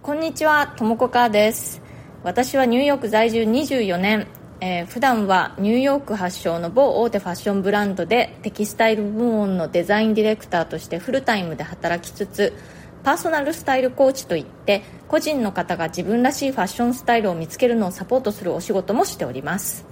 こんにちは、ともこかです。私はニューヨーク在住24年、えー、普段はニューヨーク発祥の某大手ファッションブランドでテキスタイル部門のデザインディレクターとしてフルタイムで働きつつパーソナルスタイルコーチといって個人の方が自分らしいファッションスタイルを見つけるのをサポートするお仕事もしております。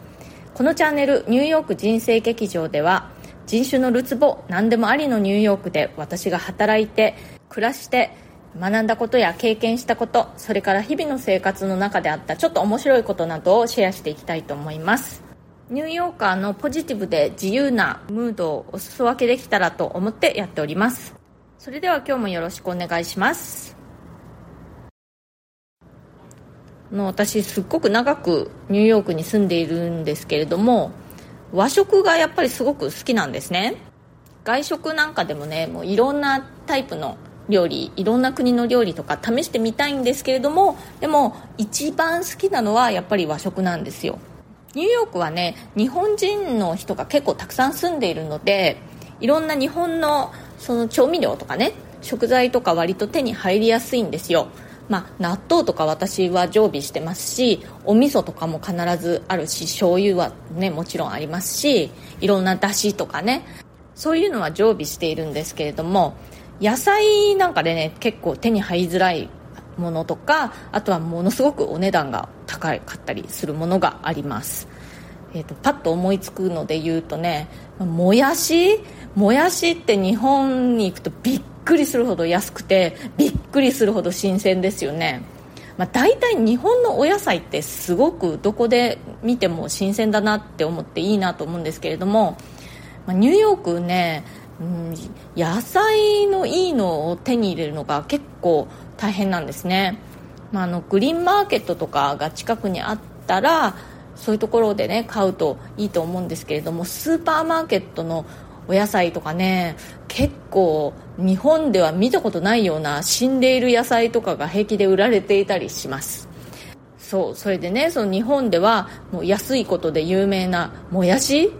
このチャンネル「ニューヨーク人生劇場」では人種のるつぼ何でもありのニューヨークで私が働いて暮らして学んだことや経験したことそれから日々の生活の中であったちょっと面白いことなどをシェアしていきたいと思います。ニューヨーカーのポジティブで自由なムードをお裾分けできたらと思ってやっております。それでは今日もよろしくお願いします。の私すっごく長くニューヨークに住んでいるんですけれども和食がやっぱりすごく好きなんですね。外食なんかでもねもういろんなタイプの料理いろんな国の料理とか試してみたいんですけれどもでも一番好きなのはやっぱり和食なんですよ。ニューヨークはね日本人の人が結構たくさん住んでいるのでいろんな日本のその調味料とかね食材とか割と手に入りやすいんですよ。まあ、納豆とか私は常備してますしお味噌とかも必ずあるし醤油はねもちろんありますしいろんなだしとかね。そういうのは常備しているんですけれども野菜なんかでね結構手に入りづらいものとかあとはものすごくお値段が高かったりするものがあります、えーと、パッと思いつくので言うとねもやし？もやしって日本に行くとびっくりするほど安くてびっくりするほど新鮮ですよね。まあ、大体日本のお野菜ってすごくどこで見ても新鮮だなって思っていいなと思うんですけれども、まあ、ニューヨークねうん、野菜のいいのを手に入れるのが結構大変なんですね、まあ、あのグリーンマーケットとかが近くにあったらそういうところでね買うといいと思うんですけれどもスーパーマーケットのお野菜とかね結構日本では見たことないような死んでいる野菜とかが平気で売られていたりします。そうそれでねその日本ではもう安いことで有名なもやし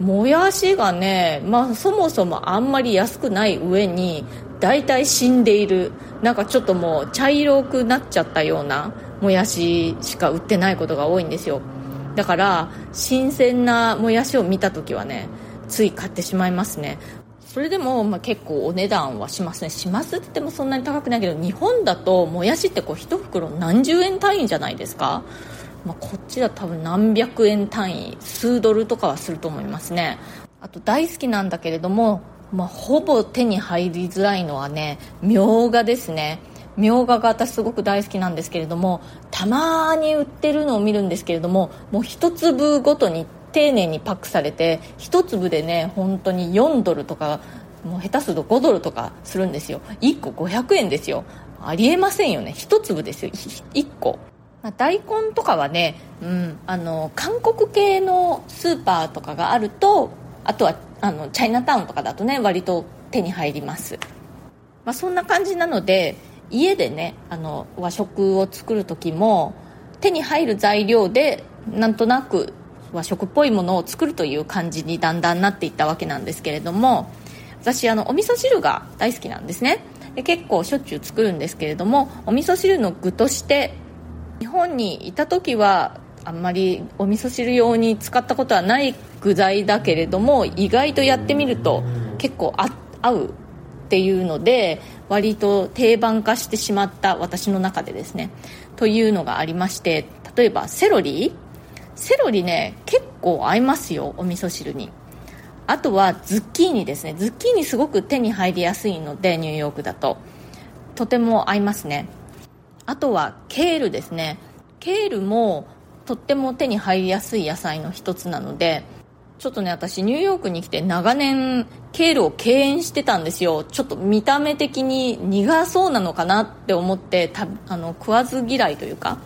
もやしがね、まあ、そもそもあんまり安くない上に大体死んでいる。なんかちょっともう茶色くなっちゃったようなもやししか売ってないことが多いんですよ。だから新鮮なもやしを見た時はねつい買ってしまいますね。それでも、まあ、結構お値段はしますねしますって言ってもそんなに高くないけど日本だともやしってこう1袋何十円単位じゃないですか。まあ、こっちだ多分何百円単位数ドルとかはすると思いますね。あと大好きなんだけれども、まあ、ほぼ手に入りづらいのはねみょうがですね。みょうがが私すごく大好きなんですけれどもたまに売ってるのを見るんですけれどももう一粒ごとに丁寧にパックされて一粒でね本当に4ドルとかもう下手すると5ドルとかするんですよ。1個500円ですよ。ありえませんよね。一粒ですよ。1個。まあ、大根とかはね、うん、あの韓国系のスーパーとかがあるとあとはあのチャイナタウンとかだとね割と手に入ります、まあ、そんな感じなので家でねあの和食を作る時も手に入る材料でなんとなく和食っぽいものを作るという感じにだんだんなっていったわけなんですけれども私あのお味噌汁が大好きなんですね。で結構しょっちゅう作るんですけれどもお味噌汁の具として日本にいた時はあんまりお味噌汁用に使ったことはない具材だけれども意外とやってみると結構合うっていうので割と定番化してしまった私の中でですね。というのがありまして例えばセロリ？セロリね結構合いますよお味噌汁に。あとはズッキーニですね。ズッキーニすごく手に入りやすいのでニューヨークだと。とても合いますねあとはケールですね。ケールもとっても手に入りやすい野菜の一つなのでちょっとね私ニューヨークに来て長年ケールを敬遠してたんですよ。ちょっと見た目的に苦そうなのかなって思ってたあの食わず嫌いというか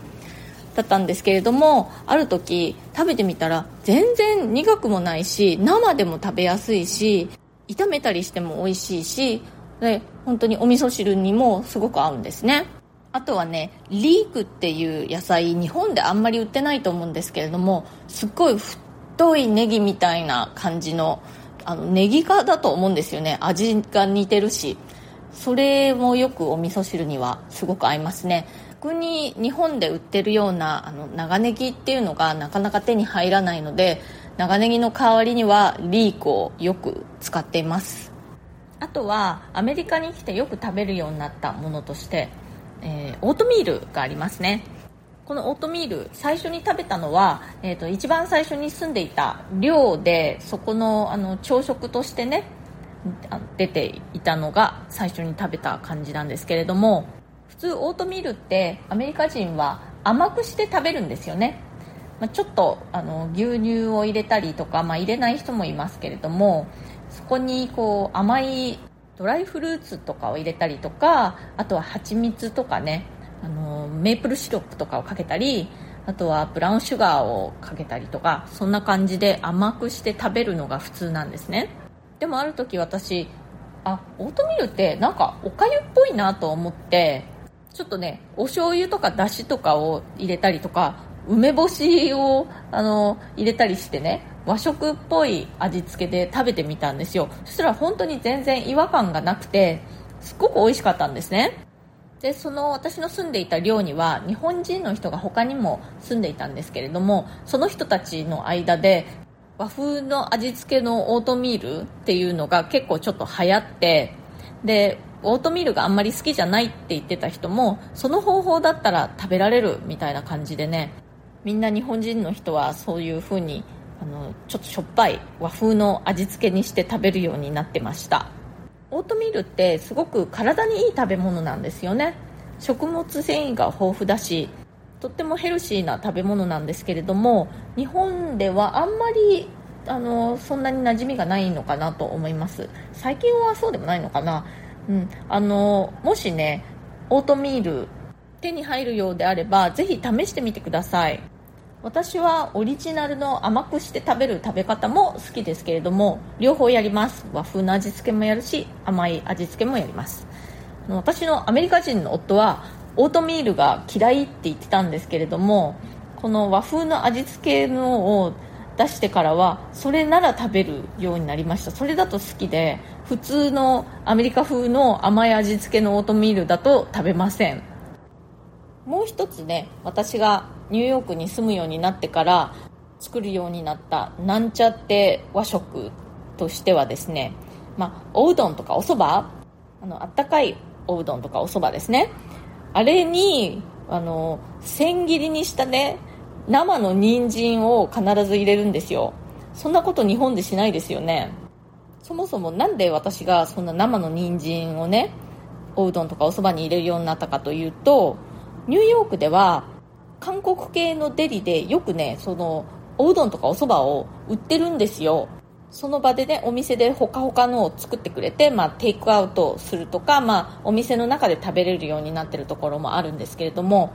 だったんですけれどもある時食べてみたら全然苦くもないし生でも食べやすいし炒めたりしても美味しいしで本当にお味噌汁にもすごく合うんですね。あとはねリークっていう野菜日本であんまり売ってないと思うんですけれどもすっごい太いネギみたいな感じのあのネギ科だと思うんですよね。味が似てるし。それもよくお味噌汁にはすごく合いますね。逆に日本で売ってるようなあの長ネギっていうのがなかなか手に入らないので長ネギの代わりにはリークをよく使っています。あとはアメリカに来てよく食べるようになったものとして、えー、オートミールがありますね。このオートミール最初に食べたのは、えーと、一番最初に住んでいた寮でそこのあの朝食としてね出ていたのが最初に食べた感じなんですけれども普通オートミールってアメリカ人は甘くして食べるんですよね、まあ、ちょっとあの牛乳を入れたりとか、まあ、入れない人もいますけれどもそこにこう甘いドライフルーツとかを入れたりとかあとは蜂蜜とかねあのメープルシロップとかをかけたりあとはブラウンシュガーをかけたりとかそんな感じで甘くして食べるのが普通なんですね。でもある時私あオートミールってなんかおかゆっぽいなと思ってちょっとねお醤油とかだしとかを入れたりとか梅干しをあの入れたりしてね和食っぽい味付けで食べてみたんですよ。そしたら本当に全然違和感がなくてすっごく美味しかったんですね。でその私の住んでいた寮には日本人の人が他にも住んでいたんですけれどもその人たちの間で和風の味付けのオートミールっていうのが結構ちょっと流行ってでオートミールがあんまり好きじゃないって言ってた人もその方法だったら食べられるみたいな感じでねみんな日本人の人はそういう風にあのちょっとしょっぱい和風の味付けにして食べるようになってました。オートミールってすごく体にいい食べ物なんですよね。食物繊維が豊富だしとってもヘルシーな食べ物なんですけれども日本ではあんまりあのそんなに馴染みがないのかなと思います。最近はそうでもないのかな、うん、あのもしねオートミール手に入るようであればぜひ試してみてください。私はオリジナルの甘くして食べる食べ方も好きですけれども両方やります。和風の味付けもやるし甘い味付けもやります。私のアメリカ人の夫はオートミールが嫌いって言ってたんですけれどもこの和風の味付けのを出してからはそれなら食べるようになりました。それだと好きで普通のアメリカ風の甘い味付けのオートミールだと食べません。もう一つね私がニューヨークに住むようになってから作るようになったなんちゃって和食としてはですね、まあ、おうどんとかおそばあのあったかいおうどんとかおそばですね。あれにあの千切りにしたね生の人参を必ず入れるんですよ。そんなこと日本でしないですよね。そもそも何で私がそんな生の人参をねおうどんとかおそばに入れるようになったかというとニューヨークでは韓国系のデリでよくねそのおうどんとかおそばを売ってるんですよ。その場でねお店でほかほかのを作ってくれて、まあ、テイクアウトするとか、まあ、お店の中で食べれるようになってるところもあるんですけれども。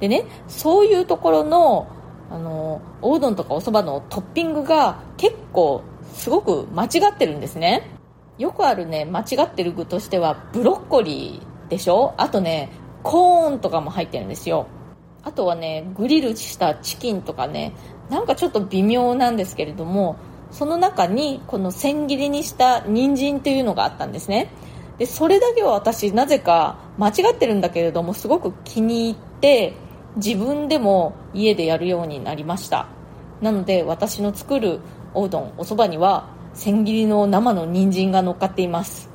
でねそういうところのあのおうどんとかおそばのトッピングが結構すごく間違ってるんですね。よくあるね間違ってる具としてはブロッコリーでしょ？あとねコーンとかも入ってるんですよ。あとはねグリルしたチキンとかねなんかちょっと微妙なんですけれどもその中にこの千切りにした人参っていうのがあったんですね。でそれだけは私なぜか間違ってるんだけれどもすごく気に入って自分でも家でやるようになりました。なので私の作るおうどんおそばには千切りの生の人参が乗っかっています。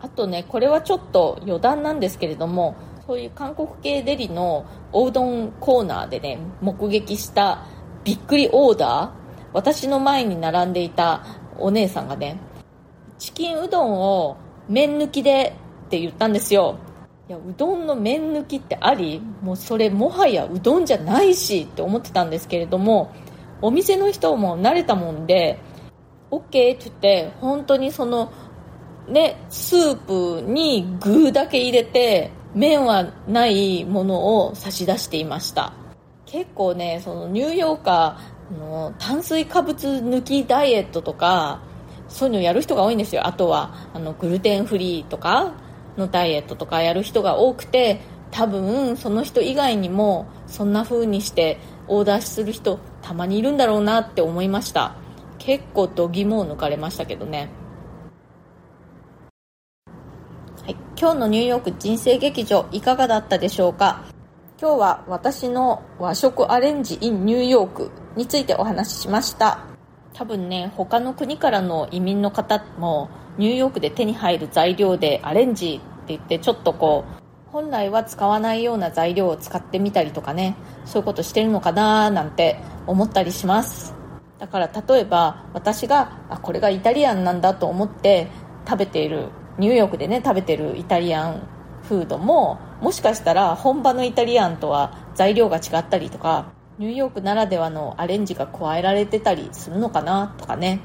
あとねこれはちょっと余談なんですけれどもそういう韓国系デリのおうどんコーナーでね目撃したびっくりオーダー私の前に並んでいたお姉さんがねチキンうどんを麺抜きでって言ったんですよ。いやうどんの麺抜きってありもうそれもはやうどんじゃないしって思ってたんですけれどもお店の人も慣れたもんで OK って言って本当にそのねスープに具だけ入れて麺はないものを差し出していました。結構ねそのニューヨーカーの炭水化物抜きダイエットとかそういうのやる人が多いんですよ。あとはあのグルテンフリーとかのダイエットとかやる人が多くて多分その人以外にもそんな風にしてオーダーする人たまにいるんだろうなって思いました。結構度肝を抜かれましたけどね。今日のニューヨーク人生劇場いかがだったでしょうか？今日は私の和食アレンジ in ニューヨークについてお話ししました。多分ね他の国からの移民の方もニューヨークで手に入る材料でアレンジって言ってちょっとこう本来は使わないような材料を使ってみたりとかねそういうことしてるのかななんて思ったりします。だから例えば私があこれがイタリアンなんだと思って食べているニューヨークでね食べてるイタリアンフードももしかしたら本場のイタリアンとは材料が違ったりとかニューヨークならではのアレンジが加えられてたりするのかなとかね。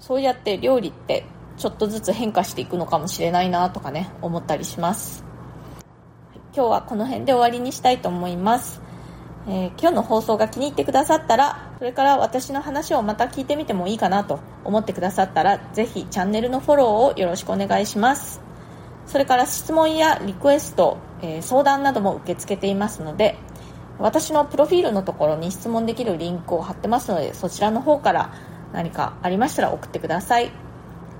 そうやって料理ってちょっとずつ変化していくのかもしれないなとかね思ったりします。今日はこの辺で終わりにしたいと思います、えー、今日の放送が気に入ってくださったらそれから私の話をまた聞いてみてもいいかなと思ってくださったらぜひチャンネルのフォローをよろしくお願いします。それから質問やリクエスト、えー、相談なども受け付けていますので私のプロフィールのところに質問できるリンクを貼ってますのでそちらの方から何かありましたら送ってください。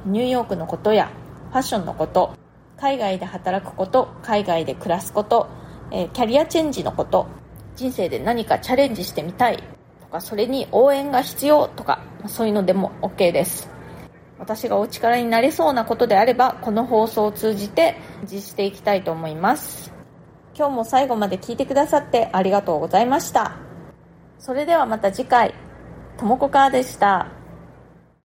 ニューヨークのことやファッションのこと海外で働くこと海外で暮らすこと、えー、キャリアチェンジのこと人生で何かチャレンジしてみたい。とかそれに応援が必要とかそういうのでも OK です。私がお力になれそうなことであればこの放送を通じて実施していきたいと思います。今日も最後まで聞いてくださってありがとうございました。それではまた次回。ともこかーでした。